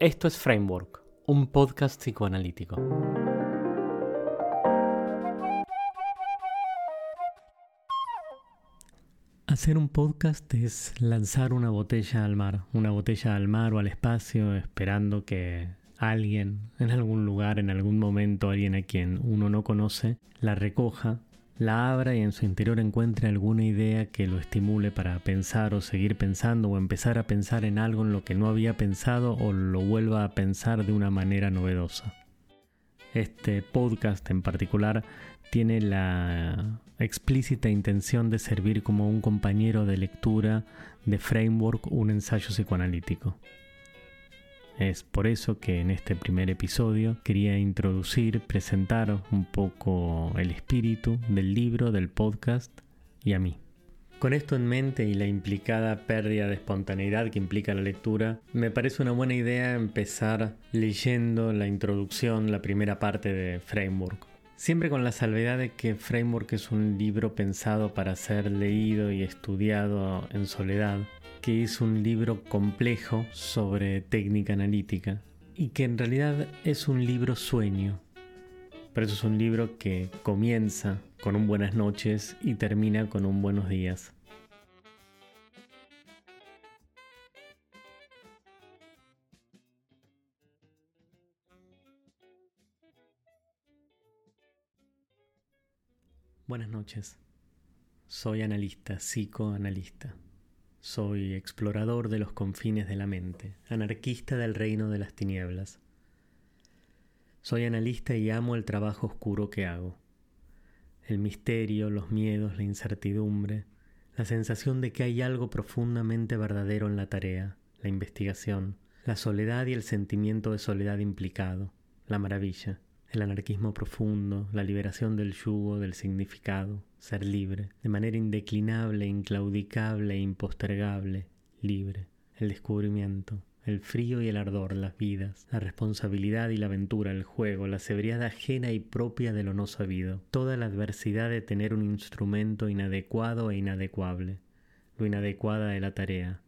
Esto es Framework, un podcast psicoanalítico. Hacer un podcast es lanzar una botella al mar, una botella al mar o al espacio esperando que alguien en algún lugar, en algún momento, alguien a quien uno no conoce, la recoja la abra y en su interior encuentre alguna idea que lo estimule para pensar o seguir pensando o empezar a pensar en algo en lo que no había pensado o lo vuelva a pensar de una manera novedosa. Este podcast en particular tiene la explícita intención de servir como un compañero de lectura de Framework, un ensayo psicoanalítico. Es por eso que en este primer episodio quería introducir, presentar un poco el espíritu del libro, del podcast y a mí. Con esto en mente y la implicada pérdida de espontaneidad que implica la lectura, me parece una buena idea empezar leyendo la introducción, la primera parte de Framework. Siempre con la salvedad de que Framework es un libro pensado para ser leído y estudiado en soledad, que es un libro complejo sobre técnica analítica y que en realidad es un libro sueño. Por eso es un libro que comienza con un buenas noches y termina con un buenos días. Buenas noches. Soy analista, psicoanalista. Soy explorador de los confines de la mente, anarquista del reino de las tinieblas. Soy analista y amo el trabajo oscuro que hago. El misterio, los miedos, la incertidumbre, la sensación de que hay algo profundamente verdadero en la tarea, la investigación, la soledad y el sentimiento de soledad implicado, la maravilla el anarquismo profundo, la liberación del yugo, del significado, ser libre, de manera indeclinable, inclaudicable e impostergable, libre, el descubrimiento, el frío y el ardor, las vidas, la responsabilidad y la aventura, el juego, la severidad ajena y propia de lo no sabido, toda la adversidad de tener un instrumento inadecuado e inadecuable, lo inadecuada de la tarea,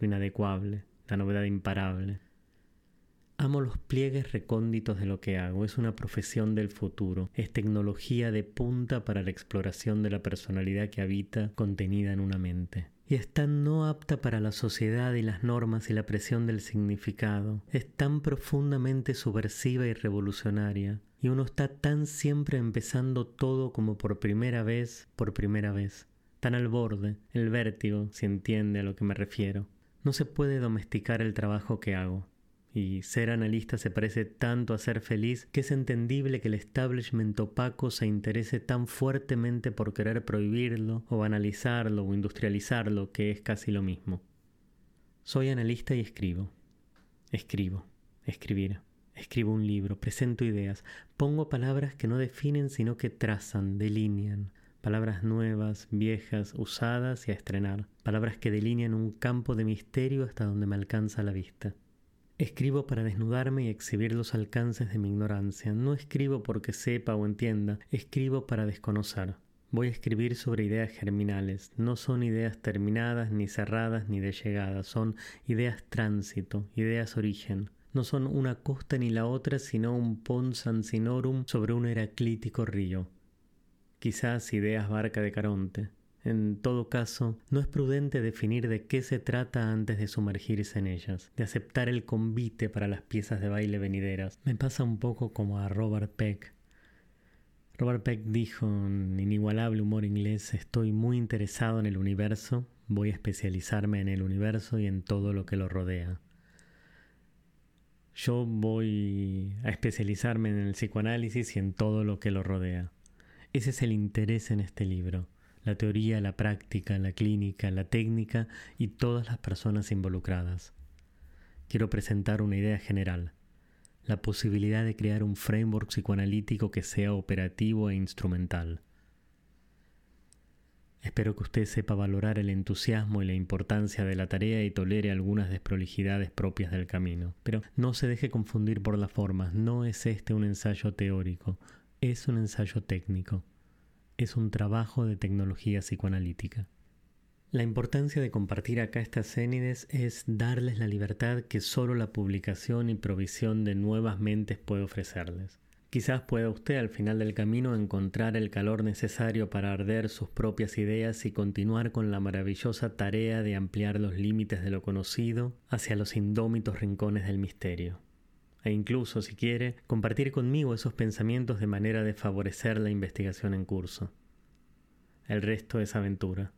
lo inadecuable, la novedad imparable, Amo los pliegues recónditos de lo que hago, es una profesión del futuro, es tecnología de punta para la exploración de la personalidad que habita contenida en una mente. Y es tan no apta para la sociedad y las normas y la presión del significado, es tan profundamente subversiva y revolucionaria, y uno está tan siempre empezando todo como por primera vez, por primera vez, tan al borde, el vértigo, si entiende a lo que me refiero. No se puede domesticar el trabajo que hago y ser analista se parece tanto a ser feliz que es entendible que el establishment opaco se interese tan fuertemente por querer prohibirlo o banalizarlo o industrializarlo que es casi lo mismo. Soy analista y escribo. Escribo. Escribir. Escribo un libro, presento ideas, pongo palabras que no definen sino que trazan, delinean, palabras nuevas, viejas, usadas y a estrenar, palabras que delinean un campo de misterio hasta donde me alcanza la vista. Escribo para desnudarme y exhibir los alcances de mi ignorancia. No escribo porque sepa o entienda, escribo para desconocer. Voy a escribir sobre ideas germinales. No son ideas terminadas, ni cerradas, ni de llegada. Son ideas tránsito, ideas origen. No son una costa ni la otra, sino un pons sinorum sobre un heraclítico río. Quizás ideas barca de Caronte. En todo caso, no es prudente definir de qué se trata antes de sumergirse en ellas, de aceptar el convite para las piezas de baile venideras. Me pasa un poco como a Robert Peck. Robert Peck dijo en inigualable humor inglés, estoy muy interesado en el universo, voy a especializarme en el universo y en todo lo que lo rodea. Yo voy a especializarme en el psicoanálisis y en todo lo que lo rodea. Ese es el interés en este libro la teoría, la práctica, la clínica, la técnica y todas las personas involucradas. Quiero presentar una idea general, la posibilidad de crear un framework psicoanalítico que sea operativo e instrumental. Espero que usted sepa valorar el entusiasmo y la importancia de la tarea y tolere algunas desprolijidades propias del camino. Pero no se deje confundir por las formas, no es este un ensayo teórico, es un ensayo técnico es un trabajo de tecnología psicoanalítica. La importancia de compartir acá estas cénides es darles la libertad que solo la publicación y provisión de nuevas mentes puede ofrecerles. Quizás pueda usted al final del camino encontrar el calor necesario para arder sus propias ideas y continuar con la maravillosa tarea de ampliar los límites de lo conocido hacia los indómitos rincones del misterio. E incluso, si quiere, compartir conmigo esos pensamientos de manera de favorecer la investigación en curso. El resto es aventura.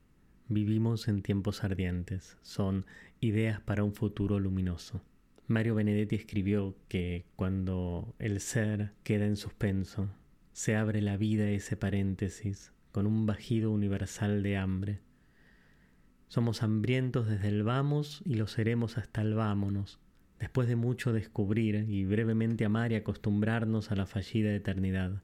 Vivimos en tiempos ardientes. Son ideas para un futuro luminoso. Mario Benedetti escribió que cuando el ser queda en suspenso, se abre la vida ese paréntesis con un bajido universal de hambre. Somos hambrientos desde el vamos y lo seremos hasta el vámonos, después de mucho descubrir y brevemente amar y acostumbrarnos a la fallida eternidad.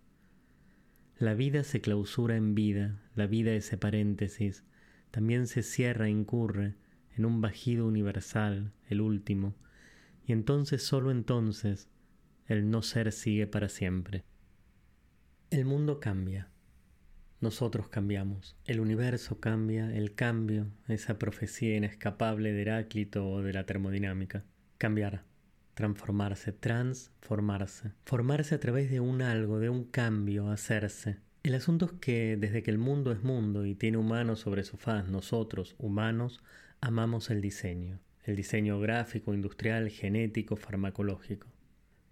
La vida se clausura en vida, la vida ese paréntesis, también se cierra e incurre en un bajido universal, el último, y entonces solo entonces el no ser sigue para siempre. El mundo cambia, nosotros cambiamos, el universo cambia, el cambio, esa profecía inescapable de Heráclito o de la termodinámica. Cambiar, transformarse, transformarse, formarse a través de un algo, de un cambio, hacerse. El asunto es que desde que el mundo es mundo y tiene humanos sobre su faz, nosotros, humanos, amamos el diseño el diseño gráfico, industrial, genético, farmacológico.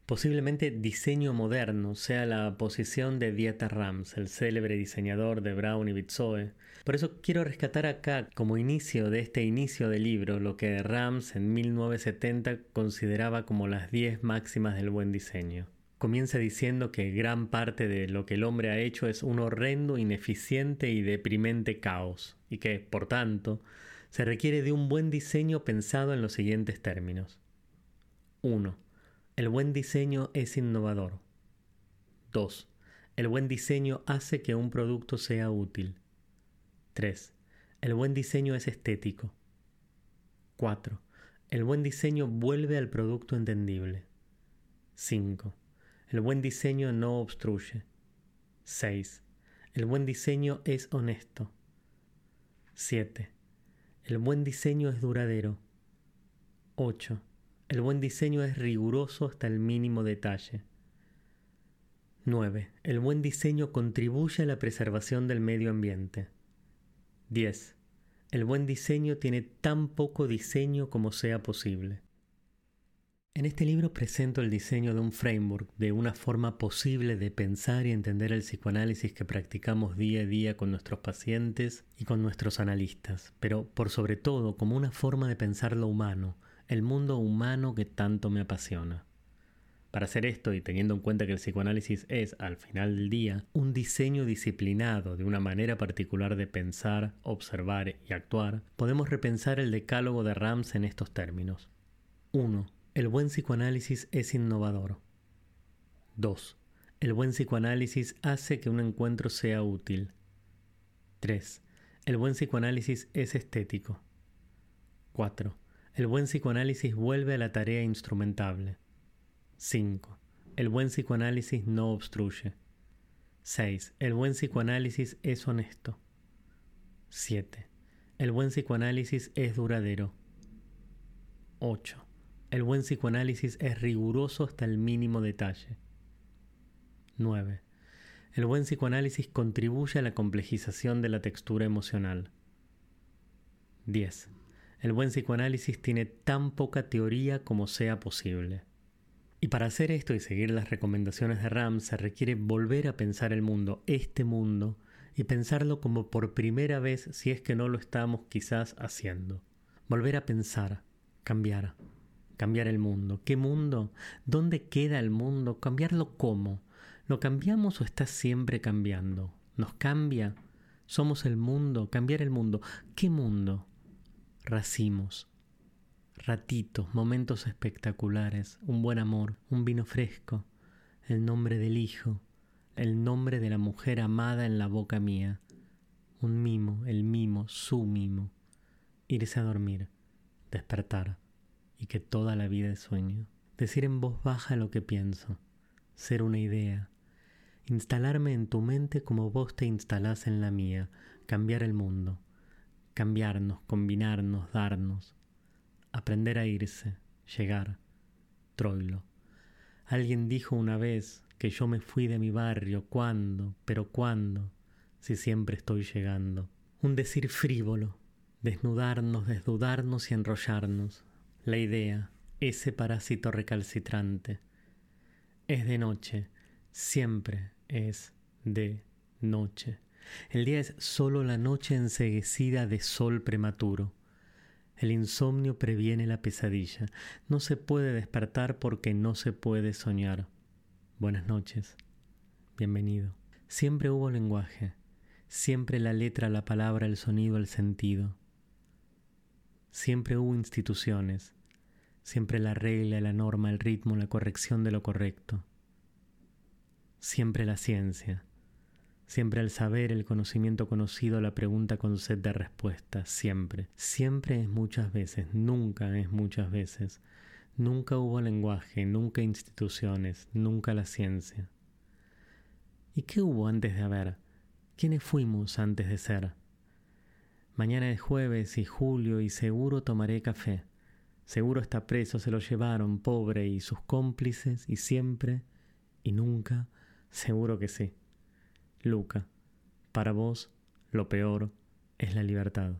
Posiblemente diseño moderno sea la posición de Dieter Rams, el célebre diseñador de Brown y Bitsoe. Por eso quiero rescatar acá, como inicio de este inicio del libro, lo que Rams en 1970 consideraba como las 10 máximas del buen diseño. Comienza diciendo que gran parte de lo que el hombre ha hecho es un horrendo, ineficiente y deprimente caos, y que, por tanto, se requiere de un buen diseño pensado en los siguientes términos. 1. El buen diseño es innovador. 2. El buen diseño hace que un producto sea útil. 3. El buen diseño es estético. 4. El buen diseño vuelve al producto entendible. 5. El buen diseño no obstruye. 6. El buen diseño es honesto. 7. El buen diseño es duradero. 8. El buen diseño es riguroso hasta el mínimo detalle. 9. El buen diseño contribuye a la preservación del medio ambiente. 10. El buen diseño tiene tan poco diseño como sea posible. En este libro presento el diseño de un framework, de una forma posible de pensar y entender el psicoanálisis que practicamos día a día con nuestros pacientes y con nuestros analistas, pero por sobre todo como una forma de pensar lo humano, el mundo humano que tanto me apasiona. Para hacer esto y teniendo en cuenta que el psicoanálisis es, al final del día, un diseño disciplinado de una manera particular de pensar, observar y actuar, podemos repensar el decálogo de Rams en estos términos. 1 el buen psicoanálisis es innovador. 2. El buen psicoanálisis hace que un encuentro sea útil. 3. El buen psicoanálisis es estético. 4. El buen psicoanálisis vuelve a la tarea instrumentable. 5. El buen psicoanálisis no obstruye. 6. El buen psicoanálisis es honesto. 7. El buen psicoanálisis es duradero. 8. El buen psicoanálisis es riguroso hasta el mínimo detalle. 9. El buen psicoanálisis contribuye a la complejización de la textura emocional. 10. El buen psicoanálisis tiene tan poca teoría como sea posible. Y para hacer esto y seguir las recomendaciones de Ram se requiere volver a pensar el mundo, este mundo, y pensarlo como por primera vez si es que no lo estamos quizás haciendo. Volver a pensar, cambiar cambiar el mundo. ¿Qué mundo? ¿Dónde queda el mundo? ¿Cambiarlo cómo? ¿Lo cambiamos o está siempre cambiando? ¿Nos cambia? ¿Somos el mundo? ¿Cambiar el mundo? ¿Qué mundo? Racimos, ratitos, momentos espectaculares, un buen amor, un vino fresco, el nombre del hijo, el nombre de la mujer amada en la boca mía, un mimo, el mimo, su mimo, irse a dormir, despertar y que toda la vida es sueño. Decir en voz baja lo que pienso, ser una idea, instalarme en tu mente como vos te instalás en la mía, cambiar el mundo, cambiarnos, combinarnos, darnos, aprender a irse, llegar, troilo. Alguien dijo una vez que yo me fui de mi barrio, ¿cuándo? Pero ¿cuándo? Si siempre estoy llegando. Un decir frívolo, desnudarnos, desdudarnos y enrollarnos. La idea, ese parásito recalcitrante. Es de noche, siempre es de noche. El día es solo la noche enseguecida de sol prematuro. El insomnio previene la pesadilla. No se puede despertar porque no se puede soñar. Buenas noches. Bienvenido. Siempre hubo lenguaje. Siempre la letra, la palabra, el sonido, el sentido. Siempre hubo instituciones. Siempre la regla, la norma, el ritmo, la corrección de lo correcto. Siempre la ciencia. Siempre el saber, el conocimiento conocido, la pregunta con sed de respuesta. Siempre. Siempre es muchas veces. Nunca es muchas veces. Nunca hubo lenguaje, nunca instituciones, nunca la ciencia. ¿Y qué hubo antes de haber? ¿Quiénes fuimos antes de ser? Mañana es jueves y julio y seguro tomaré café. Seguro está preso, se lo llevaron, pobre, y sus cómplices, y siempre, y nunca, seguro que sí. Luca, para vos lo peor es la libertad.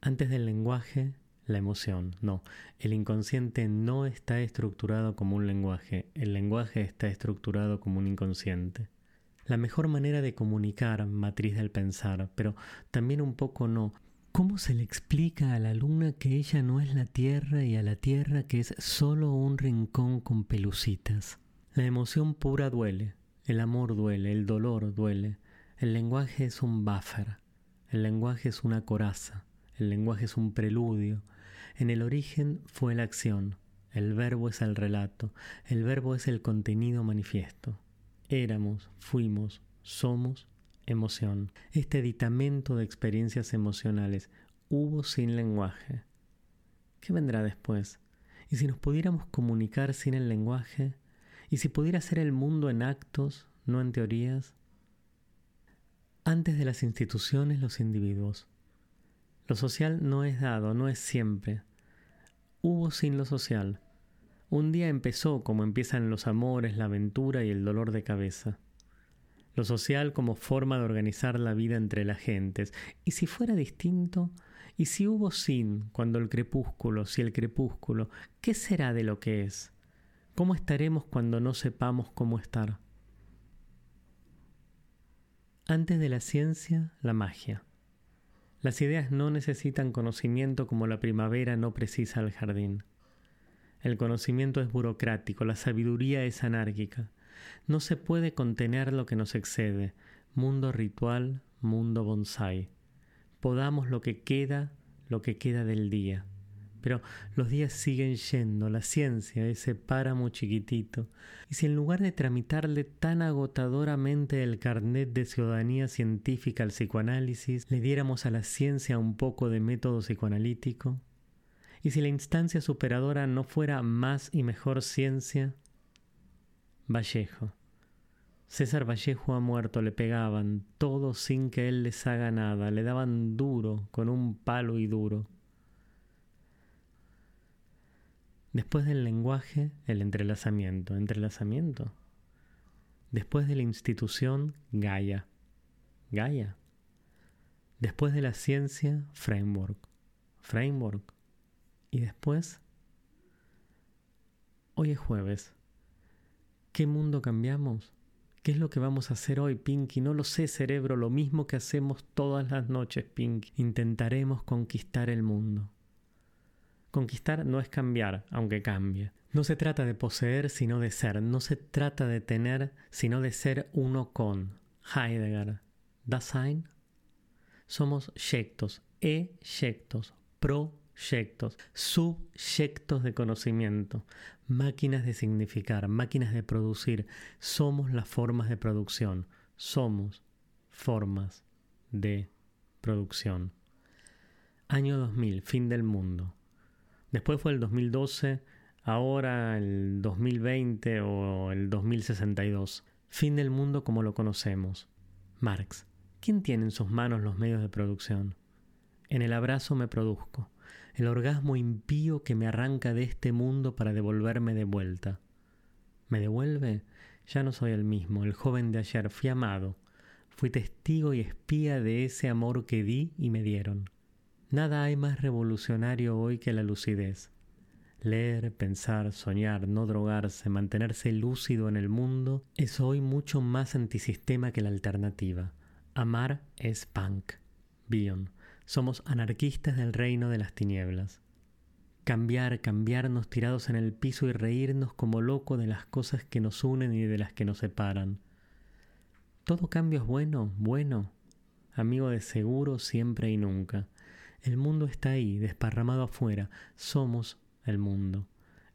Antes del lenguaje, la emoción. No, el inconsciente no está estructurado como un lenguaje, el lenguaje está estructurado como un inconsciente. La mejor manera de comunicar, matriz del pensar, pero también un poco no, ¿Cómo se le explica a la luna que ella no es la tierra y a la tierra que es solo un rincón con pelucitas? La emoción pura duele, el amor duele, el dolor duele. El lenguaje es un buffer, el lenguaje es una coraza, el lenguaje es un preludio. En el origen fue la acción, el verbo es el relato, el verbo es el contenido manifiesto. Éramos, fuimos, somos emoción, este aditamento de experiencias emocionales, hubo sin lenguaje. ¿Qué vendrá después? ¿Y si nos pudiéramos comunicar sin el lenguaje? ¿Y si pudiera ser el mundo en actos, no en teorías? Antes de las instituciones, los individuos. Lo social no es dado, no es siempre. Hubo sin lo social. Un día empezó como empiezan los amores, la aventura y el dolor de cabeza lo social como forma de organizar la vida entre las gentes. ¿Y si fuera distinto? ¿Y si hubo sin cuando el crepúsculo, si el crepúsculo, qué será de lo que es? ¿Cómo estaremos cuando no sepamos cómo estar? Antes de la ciencia, la magia. Las ideas no necesitan conocimiento como la primavera no precisa el jardín. El conocimiento es burocrático, la sabiduría es anárquica. No se puede contener lo que nos excede. Mundo ritual, mundo bonsai. Podamos lo que queda, lo que queda del día. Pero los días siguen yendo, la ciencia, ese páramo chiquitito. Y si en lugar de tramitarle tan agotadoramente el carnet de ciudadanía científica al psicoanálisis, le diéramos a la ciencia un poco de método psicoanalítico, y si la instancia superadora no fuera más y mejor ciencia, Vallejo. César Vallejo ha muerto, le pegaban, todo sin que él les haga nada, le daban duro, con un palo y duro. Después del lenguaje, el entrelazamiento. ¿Entrelazamiento? Después de la institución, Gaia. Gaia. Después de la ciencia, framework. Framework. Y después, hoy es jueves. ¿Qué mundo cambiamos? ¿Qué es lo que vamos a hacer hoy, Pinky? No lo sé, cerebro, lo mismo que hacemos todas las noches, Pinky. Intentaremos conquistar el mundo. Conquistar no es cambiar, aunque cambie. No se trata de poseer, sino de ser. No se trata de tener, sino de ser uno con. Heidegger. Dasein. Somos yectos, e-yectos, pro Yectos, subyectos de conocimiento, máquinas de significar, máquinas de producir. Somos las formas de producción. Somos formas de producción. Año 2000, fin del mundo. Después fue el 2012, ahora el 2020 o el 2062. Fin del mundo como lo conocemos. Marx. ¿Quién tiene en sus manos los medios de producción? En el abrazo me produzco, el orgasmo impío que me arranca de este mundo para devolverme de vuelta. ¿Me devuelve? Ya no soy el mismo, el joven de ayer, fui amado, fui testigo y espía de ese amor que di y me dieron. Nada hay más revolucionario hoy que la lucidez. Leer, pensar, soñar, no drogarse, mantenerse lúcido en el mundo es hoy mucho más antisistema que la alternativa. Amar es punk. Bion. Somos anarquistas del reino de las tinieblas. Cambiar, cambiarnos tirados en el piso y reírnos como loco de las cosas que nos unen y de las que nos separan. Todo cambio es bueno, bueno, amigo de seguro siempre y nunca. El mundo está ahí, desparramado afuera. Somos el mundo.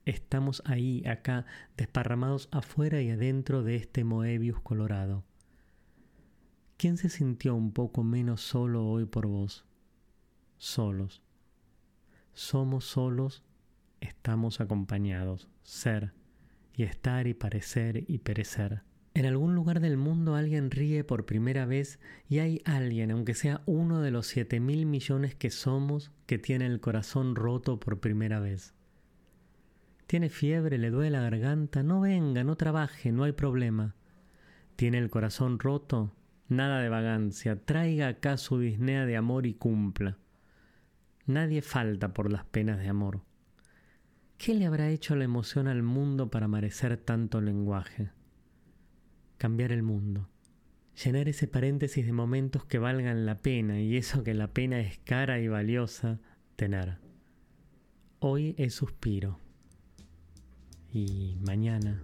Estamos ahí, acá, desparramados afuera y adentro de este Moebius colorado. ¿Quién se sintió un poco menos solo hoy por vos? Solos. Somos solos, estamos acompañados. Ser y estar y parecer y perecer. En algún lugar del mundo alguien ríe por primera vez y hay alguien, aunque sea uno de los siete mil millones que somos, que tiene el corazón roto por primera vez. Tiene fiebre, le duele la garganta, no venga, no trabaje, no hay problema. Tiene el corazón roto, nada de vagancia, traiga acá su disnea de amor y cumpla. Nadie falta por las penas de amor. ¿Qué le habrá hecho la emoción al mundo para merecer tanto lenguaje? Cambiar el mundo, llenar ese paréntesis de momentos que valgan la pena y eso que la pena es cara y valiosa tener. Hoy es suspiro y mañana